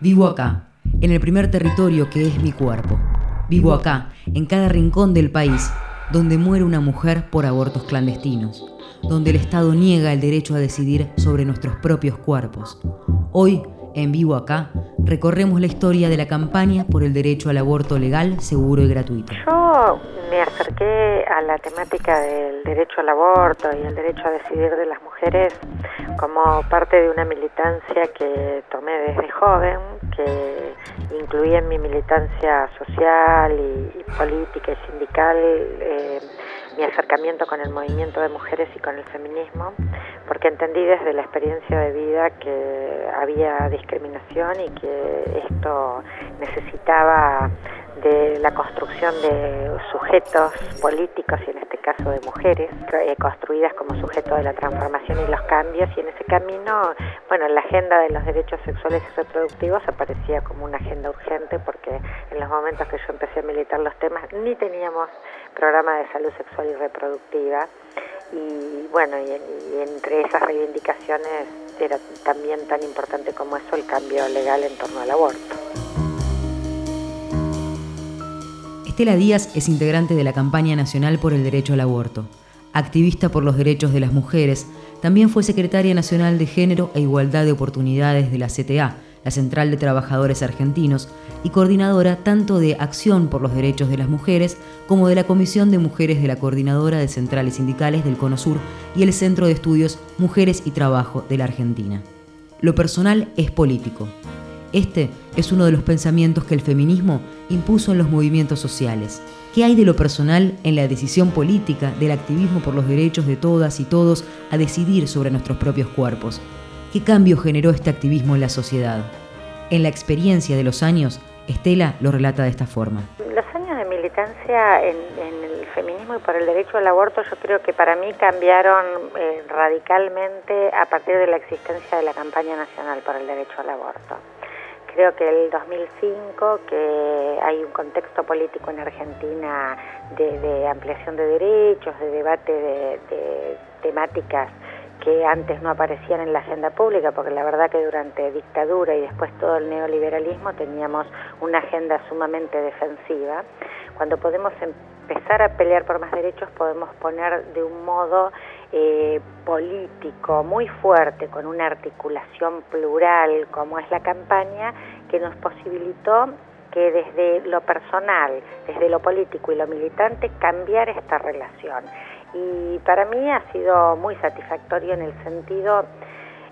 Vivo acá, en el primer territorio que es mi cuerpo. Vivo acá, en cada rincón del país, donde muere una mujer por abortos clandestinos, donde el Estado niega el derecho a decidir sobre nuestros propios cuerpos. Hoy, en Vivo acá, recorremos la historia de la campaña por el derecho al aborto legal, seguro y gratuito. Yo me acerqué a la temática del derecho al aborto y el derecho a decidir de las mujeres como parte de una militancia que tomé desde joven, que incluía en mi militancia social y, política y sindical eh, mi acercamiento con el movimiento de mujeres y con el feminismo, porque entendí desde la experiencia de vida que había discriminación y que esto necesitaba de la construcción de sujetos políticos y en este caso de mujeres eh, construidas como sujeto de la transformación y los cambios y en ese camino, bueno, la agenda de los derechos sexuales y reproductivos aparecía como una agenda urgente porque en los momentos que yo empecé a militar los temas ni teníamos programa de salud sexual y reproductiva y bueno, y, entre esas reivindicaciones era también tan importante como eso el cambio legal en torno al aborto. Estela Díaz es integrante de la campaña nacional por el derecho al aborto. Activista por los derechos de las mujeres, también fue secretaria nacional de Género e Igualdad de Oportunidades de la CTA, la Central de Trabajadores Argentinos, y coordinadora tanto de Acción por los Derechos de las Mujeres como de la Comisión de Mujeres de la Coordinadora de Centrales Sindicales del Cono Sur y el Centro de Estudios Mujeres y Trabajo de la Argentina. Lo personal es político. Este es uno de los pensamientos que el feminismo impuso en los movimientos sociales. ¿Qué hay de lo personal en la decisión política del activismo por los derechos de todas y todos a decidir sobre nuestros propios cuerpos? ¿Qué cambio generó este activismo en la sociedad? En la experiencia de los años, Estela lo relata de esta forma. Los años de militancia en, el feminismo y por el derecho al aborto yo creo que para mí cambiaron eh, radicalmente a partir de la existencia de la campaña nacional por el derecho al aborto creo que el 2005, que hay un contexto político en Argentina de, ampliación de derechos, de debate de, temáticas que antes no aparecían en la agenda pública, porque la verdad que durante dictadura y después todo el neoliberalismo teníamos una agenda sumamente defensiva. Cuando podemos empezar a pelear por más derechos, podemos poner de un modo eh, político muy fuerte, con una articulación plural como es la campaña, que nos posibilitó que desde lo personal, desde lo político y lo militante, cambiar esta relación. Y para mí ha sido muy satisfactorio en el sentido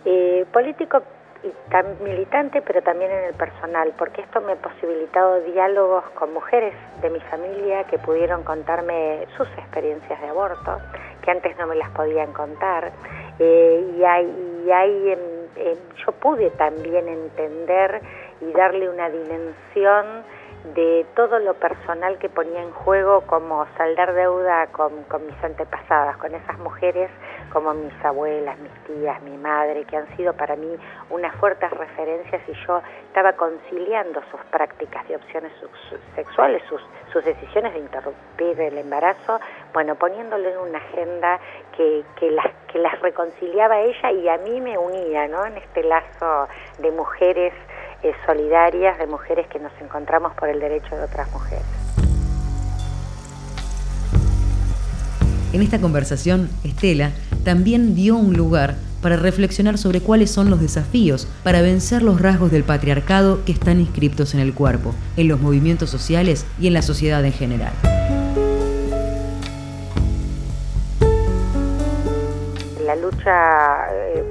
eh, político y tan militante, pero también en el personal, porque esto me ha posibilitado diálogos con mujeres de mi familia que pudieron contarme sus experiencias de aborto, que antes no me las podían contar, eh, y ahí, y ahí yo pude también entender y darle una dimensión de todo lo personal que ponía en juego como saldar deuda con, mis antepasadas, con esas mujeres como mis abuelas, mis tías, mi madre, que han sido para mí unas fuertes referencias y yo estaba conciliando sus prácticas de opciones sexuales, sus, sus decisiones de interrumpir el embarazo, bueno, poniéndolo en una agenda que, que, las, que las reconciliaba a ella y a mí me unía, ¿no? En este lazo de mujeres eh, solidarias de mujeres que nos encontramos por el derecho de otras mujeres. En esta conversación, Estela también dio un lugar para reflexionar sobre cuáles son los desafíos para vencer los rasgos del patriarcado que están inscriptos en el cuerpo, en los movimientos sociales y en la sociedad en general. la lucha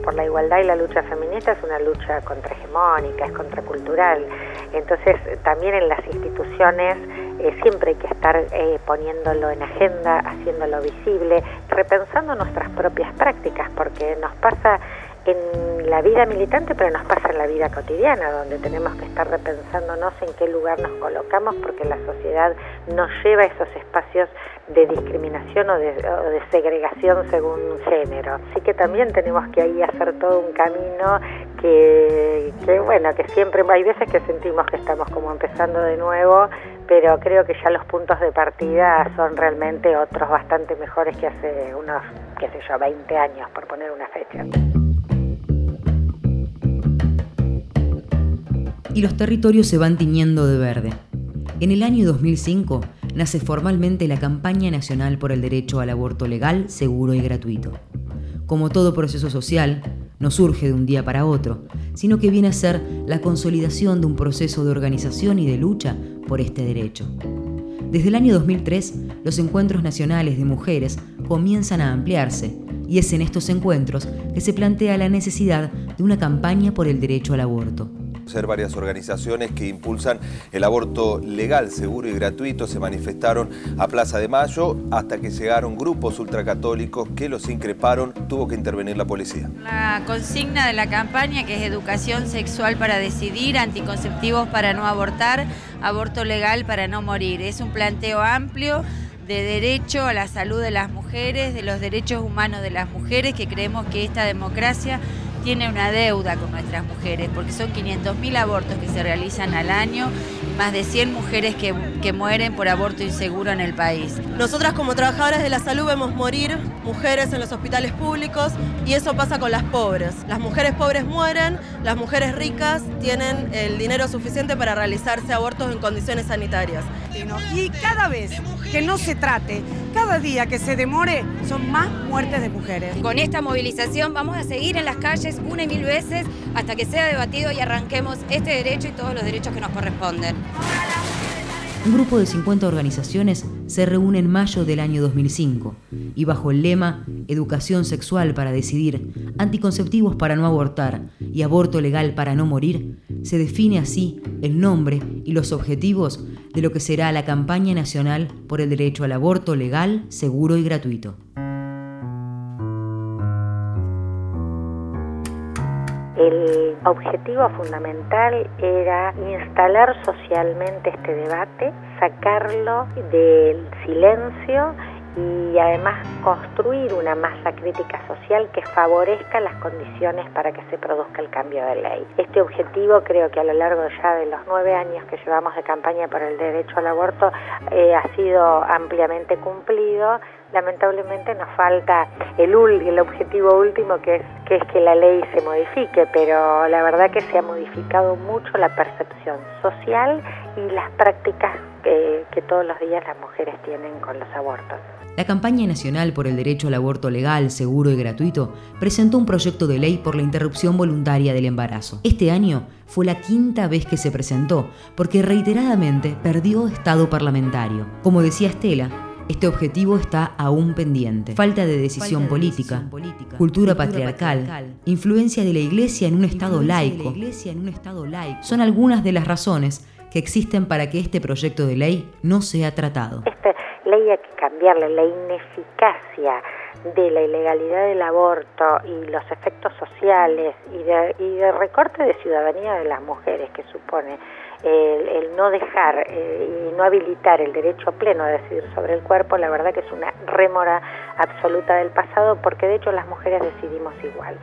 por la igualdad y la lucha feminista es una lucha contrahegemónica, es contracultural. Entonces, también en las instituciones eh, siempre hay que estar eh, poniéndolo en agenda, haciéndolo visible, repensando nuestras propias prácticas, porque nos pasa en la vida militante, pero nos pasa en la vida cotidiana, donde tenemos que estar repensándonos en qué lugar nos colocamos, porque la sociedad nos lleva a esos espacios de discriminación o de, segregación según género. Así que también tenemos que ahí hacer todo un camino que, bueno, que siempre hay veces que sentimos que estamos como empezando de nuevo, pero creo que ya los puntos de partida son realmente otros bastante mejores que hace unos, qué sé yo, 20 años, por poner una fecha. Y los territorios se van tiñendo de verde. En el año 2005 nace formalmente la Campaña Nacional por el Derecho al Aborto Legal, Seguro y Gratuito. Como todo proceso social, no surge de un día para otro, sino que viene a ser la consolidación de un proceso de organización y de lucha por este derecho. Desde el año 2003, los encuentros nacionales de mujeres comienzan a ampliarse y es en estos encuentros que se plantea la necesidad de una campaña por el derecho al aborto varias organizaciones que impulsan el aborto legal, seguro y gratuito. Se manifestaron a Plaza de Mayo hasta que llegaron grupos ultracatólicos que los increparon. Tuvo que intervenir la policía. La consigna de la campaña que es educación sexual para decidir, anticonceptivos para no abortar, aborto legal para no morir. Es un planteo amplio de derecho a la salud de las mujeres, de los derechos humanos de las mujeres, que creemos que esta democracia tiene una deuda con nuestras mujeres, porque son 500.000 abortos que se realizan al año más de 100 mujeres que, que, mueren por aborto inseguro en el país. Nosotras como trabajadoras de la salud vemos morir mujeres en los hospitales públicos y eso pasa con las pobres. Las mujeres pobres mueren, las mujeres ricas tienen el dinero suficiente para realizarse abortos en condiciones sanitarias. Y cada vez que no se trate, cada día que se demore, son más muertes de mujeres. Con esta movilización vamos a seguir en las calles una y mil veces hasta que sea debatido y arranquemos este derecho y todos los derechos que nos corresponden. Un grupo de 50 organizaciones se reúne en mayo del año 2005 y bajo el lema Educación sexual para decidir, anticonceptivos para no abortar y aborto legal para no morir, se define así el nombre y los objetivos de lo que será la campaña nacional por el derecho al aborto legal, seguro y gratuito. El objetivo fundamental era instalar socialmente este debate, sacarlo del silencio y además construir una masa crítica social que favorezca las condiciones para que se produzca el cambio de ley. Este objetivo creo que a lo largo ya de los nueve años que llevamos de campaña por el derecho al aborto eh, ha sido ampliamente cumplido lamentablemente nos falta el, objetivo último que es, que la ley se modifique, pero la verdad que se ha modificado mucho la percepción social y las prácticas que todos los días las mujeres tienen con los abortos. La campaña nacional por el derecho al aborto legal, seguro y gratuito presentó un proyecto de ley por la interrupción voluntaria del embarazo. Este año fue la quinta vez que se presentó, porque reiteradamente perdió estado parlamentario. Como decía Estela, este objetivo está aún pendiente. Falta de decisión, política, cultura, patriarcal, influencia de la Iglesia en un, estado laico, son algunas de las razones que existen para que este proyecto de ley no sea tratado. Esta ley hay que cambiarle, la ineficacia de la ilegalidad del aborto y los efectos sociales y de, y de recorte de ciudadanía de las mujeres que supone el, no dejar eh, y no habilitar el derecho pleno a decidir sobre el cuerpo, la verdad que es una rémora absoluta del pasado, porque de hecho las mujeres decidimos igual.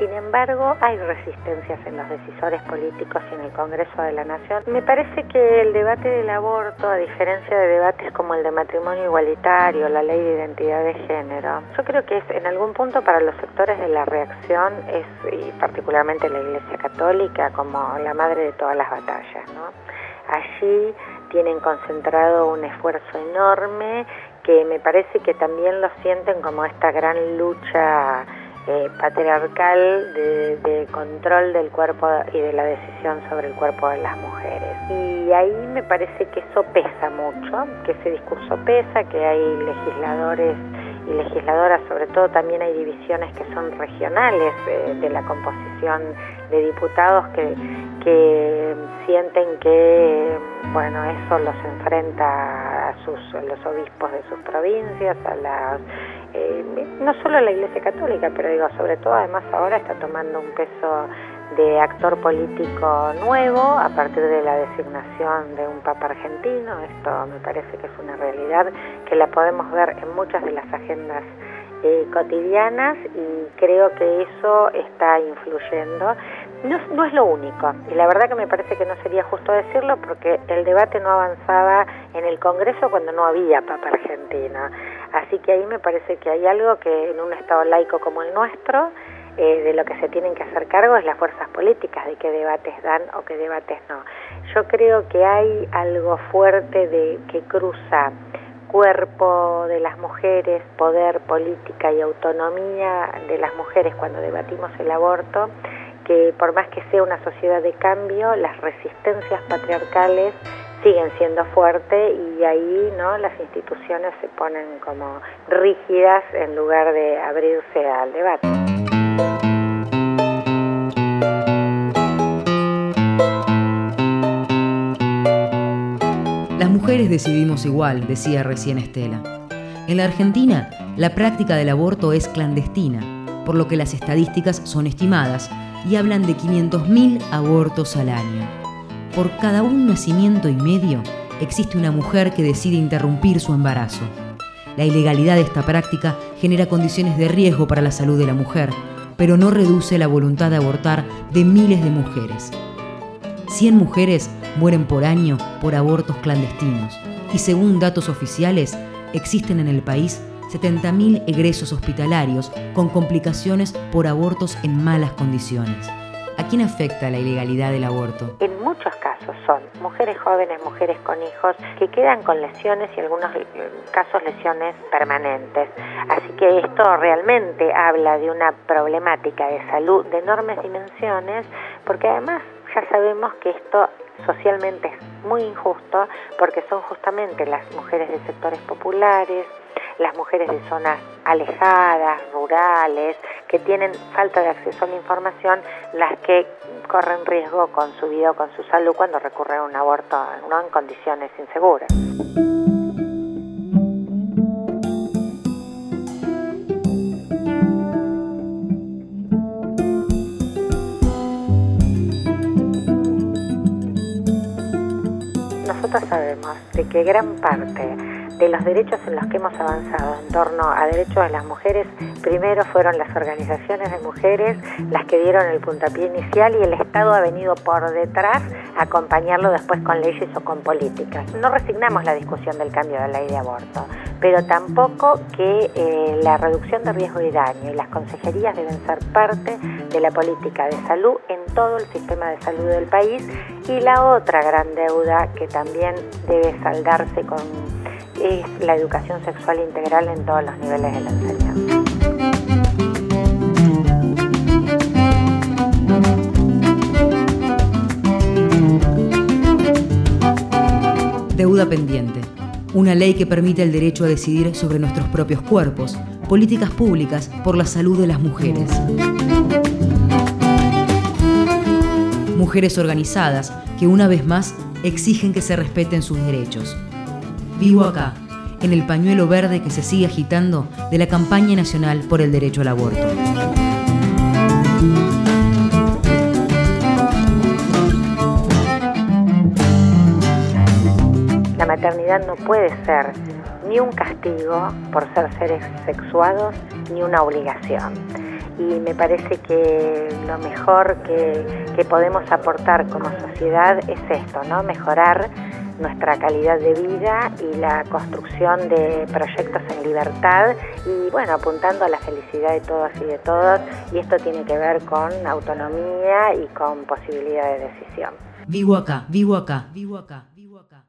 Sin embargo, hay resistencias en los decisores políticos y en el Congreso de la Nación. Me parece que el debate del aborto, a diferencia de debates como el de matrimonio igualitario, la ley de identidad de género, yo creo que es en algún punto para los sectores de la reacción, es, y particularmente la Iglesia Católica, como la madre de todas las batallas. ¿no? Allí tienen concentrado un esfuerzo enorme que me parece que también lo sienten como esta gran lucha eh, patriarcal de, control del cuerpo y de la decisión sobre el cuerpo de las mujeres. Y ahí me parece que eso pesa mucho, que ese discurso pesa, que hay legisladores y legisladoras, sobre todo también hay divisiones que son regionales eh, de la composición de diputados que, que sienten que bueno eso los enfrenta a sus los obispos de sus provincias, a las eh, no solo la Iglesia Católica, pero digo, sobre todo además ahora está tomando un peso de actor político nuevo a partir de la designación de un papa argentino. Esto me parece que es una realidad que la podemos ver en muchas de las agendas eh, cotidianas y creo que eso está influyendo No, no, es lo único, y la verdad que me parece que no sería justo decirlo porque el debate no avanzaba en el Congreso cuando no había Papa argentino. Así que ahí me parece que hay algo que en un Estado laico como el nuestro, eh, de lo que se tienen que hacer cargo es las fuerzas políticas, de qué debates dan o qué debates no. Yo creo que hay algo fuerte de que cruza cuerpo de las mujeres, poder, política y autonomía de las mujeres cuando debatimos el aborto, que por más que sea una sociedad de cambio, las resistencias patriarcales siguen siendo fuertes y ahí no las instituciones se ponen como rígidas en lugar de abrirse al debate. Las mujeres decidimos igual, decía recién Estela. En la Argentina, la práctica del aborto es clandestina, por lo que las estadísticas son estimadas y hablan de 500.000 abortos al año. Por cada un nacimiento y medio existe una mujer que decide interrumpir su embarazo. La ilegalidad de esta práctica genera condiciones de riesgo para la salud de la mujer, pero no reduce la voluntad de abortar de miles de mujeres. 100 mujeres mueren por año por abortos clandestinos y según datos oficiales existen en el país 70.000 egresos hospitalarios con complicaciones por abortos en malas condiciones. ¿A quién afecta la ilegalidad del aborto? Muchos casos son mujeres jóvenes, mujeres con hijos, que quedan con lesiones y algunos eh, casos lesiones permanentes. Así que esto realmente habla de una problemática de salud de enormes dimensiones, porque además ya sabemos que esto socialmente es muy injusto porque son justamente las mujeres de sectores populares, las mujeres de zonas alejadas, rurales, que tienen falta de acceso a la información, las que corren riesgo con su vida o con su salud cuando recurren a un aborto ¿no? en condiciones inseguras. nosotros sabemos de que gran parte de los derechos en los que hemos avanzado en torno a derechos de las mujeres, primero fueron las organizaciones de mujeres las que dieron el puntapié inicial y el Estado ha venido por detrás a acompañarlo después con leyes o con políticas. No resignamos la discusión del cambio de ley de aborto, pero tampoco que eh, la reducción de riesgo y daño y las consejerías deben ser parte de la política de salud en todo el sistema de salud del país y la otra gran deuda que también debe saldarse con es la educación sexual integral en todos los niveles de la enseñanza. Deuda pendiente. Una ley que permite el derecho a decidir sobre nuestros propios cuerpos. Políticas públicas por la salud de las mujeres. Mujeres organizadas que una vez más exigen que se respeten sus derechos. Vivo acá, en el pañuelo verde que se sigue agitando de la campaña nacional por el derecho al aborto. La maternidad no puede ser ni un castigo por ser seres sexuados ni una obligación. Y me parece que lo mejor que, que podemos aportar como sociedad es esto, ¿no? Mejorar nuestra calidad de vida y la construcción de proyectos en libertad y bueno, apuntando a la felicidad de todas y de todos y esto tiene que ver con autonomía y con posibilidad de decisión. Vivo acá, vivo acá, vivo acá, vivo acá.